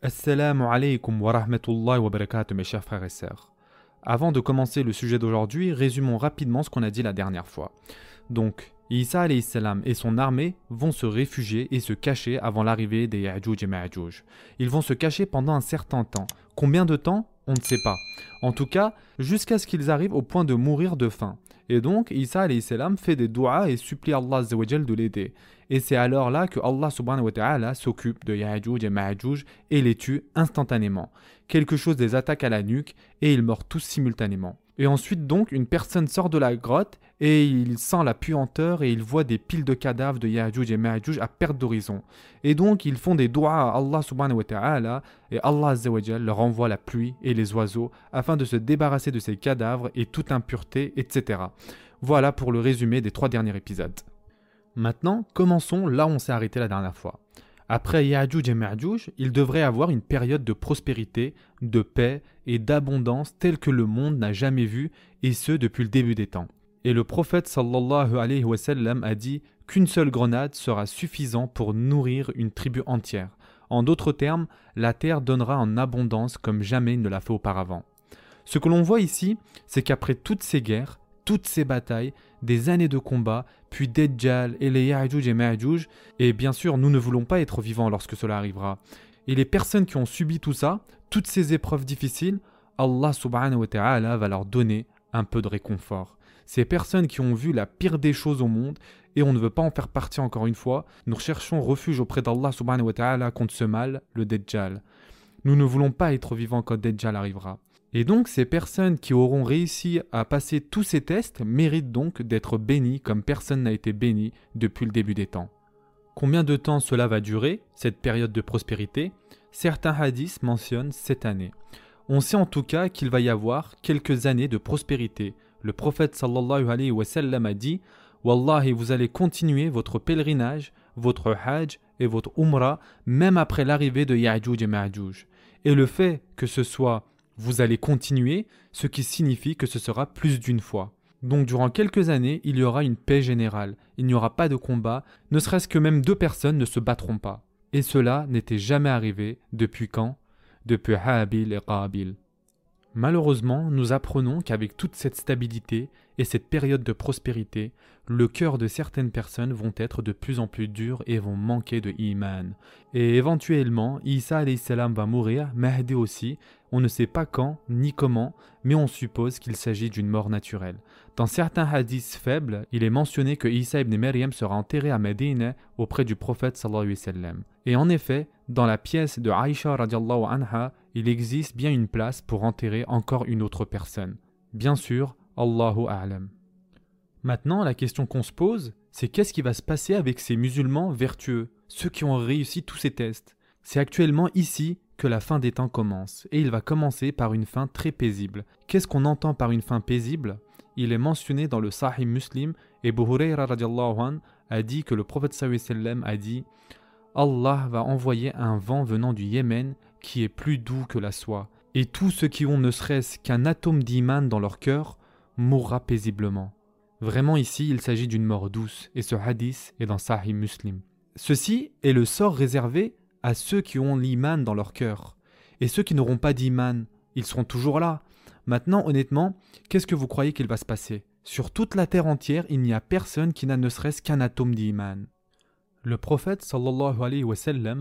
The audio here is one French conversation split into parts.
Assalamu alaikum wa rahmatullahi wa barakatuh mes chers frères et sœurs. Avant de commencer le sujet d'aujourd'hui, résumons rapidement ce qu'on a dit la dernière fois. Donc, Isa et son armée vont se réfugier et se cacher avant l'arrivée des Ya'juj et Ma'juj. Ils vont se cacher pendant un certain temps. Combien de temps? On ne sait pas. En tout cas, jusqu'à ce qu'ils arrivent au point de mourir de faim. Et donc, Isa salam fait des doigts et supplie Allah de l'aider. Et c'est alors là que Allah subhanahu wa ta'ala s'occupe de Ya'juj et Ma'juj et les tue instantanément. Quelque chose les attaque à la nuque et ils meurent tous simultanément. Et ensuite donc une personne sort de la grotte et il sent la puanteur et il voit des piles de cadavres de Ya'juj et Ma'juj à perte d'horizon. Et donc ils font des doigts à Allah subhanahu wa ta'ala et Allah leur envoie la pluie et les oiseaux afin de se débarrasser de ces cadavres et toute impureté, etc. Voilà pour le résumé des trois derniers épisodes. Maintenant, commençons là où on s'est arrêté la dernière fois. Après Ya'juj et Ma'juj, il devrait avoir une période de prospérité, de paix et d'abondance telle que le monde n'a jamais vu, et ce depuis le début des temps. Et le prophète sallallahu a dit qu'une seule grenade sera suffisant pour nourrir une tribu entière. En d'autres termes, la terre donnera en abondance comme jamais il ne l'a fait auparavant. Ce que l'on voit ici, c'est qu'après toutes ces guerres, toutes ces batailles, des années de combat, puis Dejjal et les Ya'juj et Ma'juj, et bien sûr nous ne voulons pas être vivants lorsque cela arrivera. Et les personnes qui ont subi tout ça, toutes ces épreuves difficiles, Allah subhanahu wa ta'ala va leur donner un peu de réconfort. Ces personnes qui ont vu la pire des choses au monde, et on ne veut pas en faire partie encore une fois, nous recherchons refuge auprès d'Allah subhanahu wa ta'ala contre ce mal, le Dejjal. Nous ne voulons pas être vivants quand Dejjal arrivera. Et donc ces personnes qui auront réussi à passer tous ces tests méritent donc d'être bénies comme personne n'a été béni depuis le début des temps. Combien de temps cela va durer, cette période de prospérité? Certains hadiths mentionnent cette année. On sait en tout cas qu'il va y avoir quelques années de prospérité. Le prophète sallallahu alayhi wa sallam a dit Wallahi, vous allez continuer votre pèlerinage, votre hajj et votre umrah même après l'arrivée de Ya'juj et Ma'juj. Et le fait que ce soit vous allez continuer, ce qui signifie que ce sera plus d'une fois. Donc durant quelques années, il y aura une paix générale, il n'y aura pas de combat, ne serait-ce que même deux personnes ne se battront pas. Et cela n'était jamais arrivé depuis quand? Depuis Haabil et Qaabil. Malheureusement, nous apprenons qu'avec toute cette stabilité et cette période de prospérité, le cœur de certaines personnes vont être de plus en plus durs et vont manquer de iman. Et éventuellement, Isa salam va mourir, Mahdi aussi, on ne sait pas quand ni comment, mais on suppose qu'il s'agit d'une mort naturelle. Dans certains hadiths faibles, il est mentionné que Isa ibn Maryam sera enterré à Médine auprès du prophète sallallahu alayhi wa. Et en effet, dans la pièce de Aisha radiallahu anha, il existe bien une place pour enterrer encore une autre personne. Bien sûr, Allahu a'lam. Maintenant, la question qu'on se pose, c'est qu'est-ce qui va se passer avec ces musulmans vertueux, ceux qui ont réussi tous ces tests? C'est actuellement ici que la fin des temps commence, et il va commencer par une fin très paisible. Qu'est-ce qu'on entend par une fin paisible? Il est mentionné dans le Sahih Muslim, et Buhurayra a dit que le prophète sallam a dit Allah va envoyer un vent venant du Yémen qui est plus doux que la soie, et tous ceux qui ont ne serait-ce qu'un atome d'iman dans leur cœur mourra paisiblement. Vraiment ici, il s'agit d'une mort douce, et ce hadith est dans Sahih Muslim. Ceci est le sort réservé à ceux qui ont l'iman dans leur cœur. Et ceux qui n'auront pas d'iman, ils seront toujours là. Maintenant, honnêtement, qu'est-ce que vous croyez qu'il va se passer? Sur toute la terre entière, il n'y a personne qui n'a ne serait-ce qu'un atome d'iman. Le prophète sallallahu alayhi wa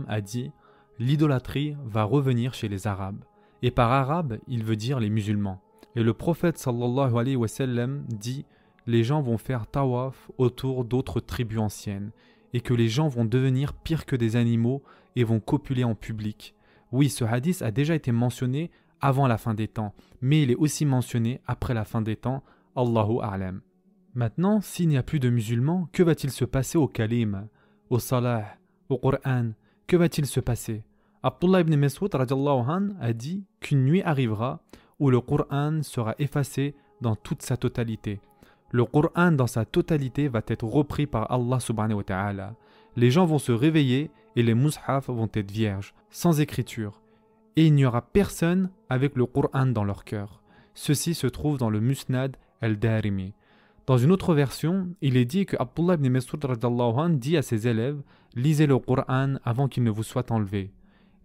a dit L'idolâtrie va revenir chez les Arabes. Et par arabe, il veut dire les musulmans. Et le prophète sallallahu alayhi wa sallam dit Les gens vont faire tawaf autour d'autres tribus anciennes et que les gens vont devenir pires que des animaux et vont copuler en public. Oui, ce hadith a déjà été mentionné avant la fin des temps, mais il est aussi mentionné après la fin des temps, Allahu A'lam. Maintenant, s'il n'y a plus de musulmans, que va-t-il se passer au kalim, au salah, au Qur'an? Que va-t-il se passer? Abdullah ibn Mas'ud a dit qu'une nuit arrivera où le Qur'an sera effacé dans toute sa totalité. Le Qur'an dans sa totalité va être repris par Allah subhanahu wa ta'ala. Les gens vont se réveiller et les mushaf vont être vierges, sans écriture. Et il n'y aura personne avec le Qur'an dans leur cœur. Ceci se trouve dans le Musnad al-Darimi. Dans une autre version, il est dit que Abdullah ibn Mas'ud dit à ses élèves Lisez le Qur'an avant qu'il ne vous soit enlevé.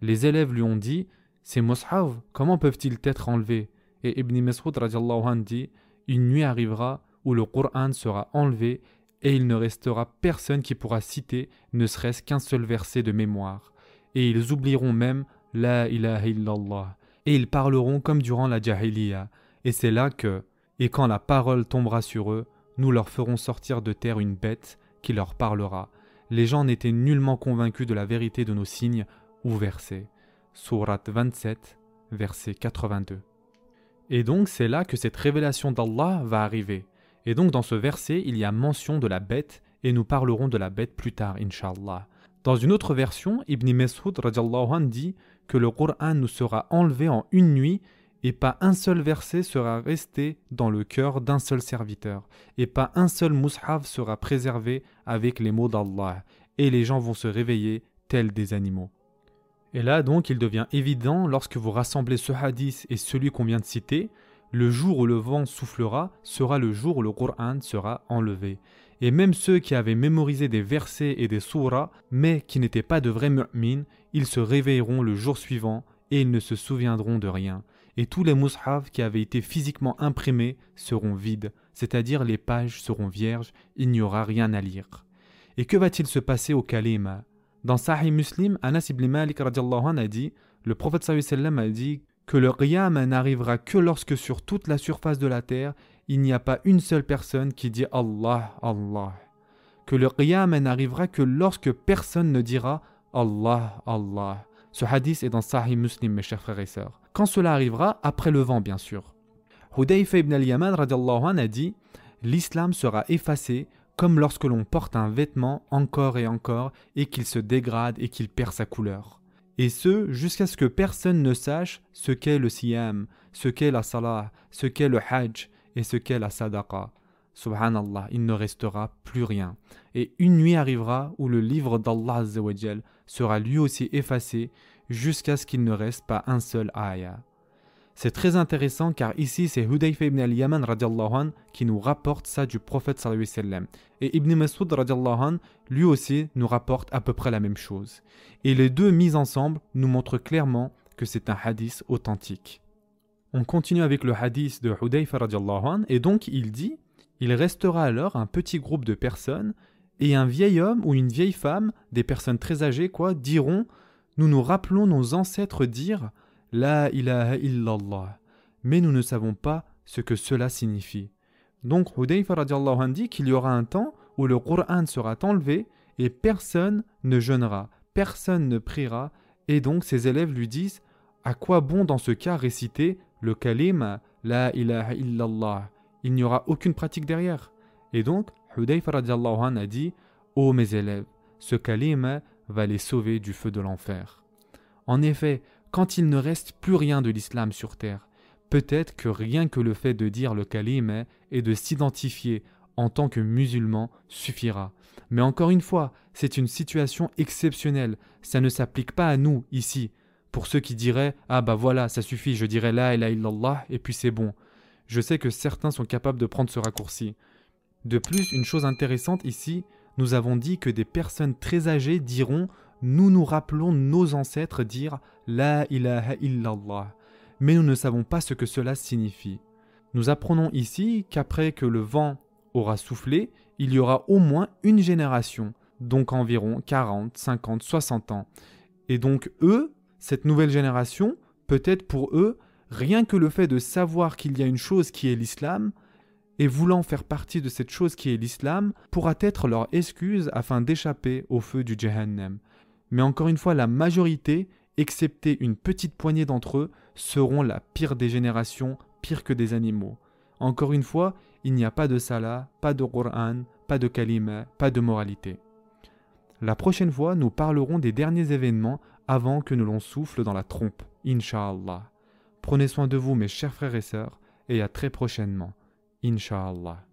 Les élèves lui ont dit Ces mushaf, comment peuvent-ils être enlevés? Et Ibn Mas'ud dit Une nuit arrivera où le Coran sera enlevé et il ne restera personne qui pourra citer ne serait-ce qu'un seul verset de mémoire. Et ils oublieront même La ilaha illallah. Et ils parleront comme durant la Jahiliya. Et c'est là que, et quand la parole tombera sur eux, nous leur ferons sortir de terre une bête qui leur parlera. Les gens n'étaient nullement convaincus de la vérité de nos signes ou versets. Surat 27, verset 82. Et donc c'est là que cette révélation d'Allah va arriver. Et donc dans ce verset, il y a mention de la bête, et nous parlerons de la bête plus tard, inshallah. Dans une autre version, Ibn Mas'ud dit que le Coran nous sera enlevé en une nuit et pas un seul verset sera resté dans le cœur d'un seul serviteur, et pas un seul mushaf sera préservé avec les mots d'Allah, et les gens vont se réveiller tels des animaux. Et là donc il devient évident lorsque vous rassemblez ce hadith et celui qu'on vient de citer, le jour où le vent soufflera sera le jour où le Qur'an sera enlevé. Et même ceux qui avaient mémorisé des versets et des surahs, mais qui n'étaient pas de vrais mu'min, ils se réveilleront le jour suivant et ils ne se souviendront de rien. Et tous les mushaf qui avaient été physiquement imprimés seront vides, c'est-à-dire les pages seront vierges, il n'y aura rien à lire. Et que va-t-il se passer au kalima? Dans Sahih Muslim, Anas ibn Malik a dit, le prophète sallam a dit que le qiyam n'arrivera que lorsque sur toute la surface de la terre, il n'y a pas une seule personne qui dit Allah, Allah. Que le qiyam n'arrivera que lorsque personne ne dira Allah, Allah. Ce hadith est dans Sahih Muslim, mes chers frères et sœurs. Quand cela arrivera, après le vent, bien sûr. Hudayfa ibn al-Yaman a dit L'islam sera effacé comme lorsque l'on porte un vêtement encore et encore et qu'il se dégrade et qu'il perd sa couleur et ce jusqu'à ce que personne ne sache ce qu'est le siyam, ce qu'est la salah, ce qu'est le hajj et ce qu'est la sadaqa. Subhanallah, il ne restera plus rien. Et une nuit arrivera où le livre d'Allah sera lui aussi effacé jusqu'à ce qu'il ne reste pas un seul ayah. C'est très intéressant car ici c'est Hudayfa ibn al-Yaman qui nous rapporte ça du prophète sallallahu Et Ibn Mas'ud lui aussi nous rapporte à peu près la même chose. Et les deux mis ensemble nous montrent clairement que c'est un hadith authentique. On continue avec le hadith de Hudayfa et donc il dit Il restera alors un petit groupe de personnes et un vieil homme ou une vieille femme, des personnes très âgées quoi, diront Nous nous rappelons nos ancêtres dire la ilaha illallah. Mais nous ne savons pas ce que cela signifie. Donc Hudayfa dit qu'il y aura un temps où le Qur'an sera enlevé et personne ne jeûnera, personne ne priera, et donc ses élèves lui disent À quoi bon dans ce cas réciter le kalim La ilaha illallah? Il n'y aura aucune pratique derrière. Et donc Hudayfa a dit Ô mes élèves, ce kalim va les sauver du feu de l'enfer. En effet, quand il ne reste plus rien de l'islam sur terre. Peut-être que rien que le fait de dire le kalim et de s'identifier en tant que musulman suffira. Mais encore une fois, c'est une situation exceptionnelle, ça ne s'applique pas à nous ici. Pour ceux qui diraient Ah bah voilà, ça suffit, je dirais la ilaha illallah et puis c'est bon. Je sais que certains sont capables de prendre ce raccourci. De plus, une chose intéressante ici, nous avons dit que des personnes très âgées diront nous nous rappelons nos ancêtres dire La ilaha illallah, mais nous ne savons pas ce que cela signifie. Nous apprenons ici qu'après que le vent aura soufflé, il y aura au moins une génération, donc environ 40, 50, 60 ans. Et donc eux, cette nouvelle génération, peut-être pour eux, rien que le fait de savoir qu'il y a une chose qui est l'islam, et voulant faire partie de cette chose qui est l'islam, pourra être leur excuse afin d'échapper au feu du Jahannam mais encore une fois, la majorité, excepté une petite poignée d'entre eux, seront la pire des générations, pire que des animaux. Encore une fois, il n'y a pas de salah, pas de Qur'an, pas de kalima, pas de moralité. La prochaine fois, nous parlerons des derniers événements avant que nous l'on souffle dans la trompe, Inch'Allah. Prenez soin de vous, mes chers frères et sœurs, et à très prochainement, Inch'Allah.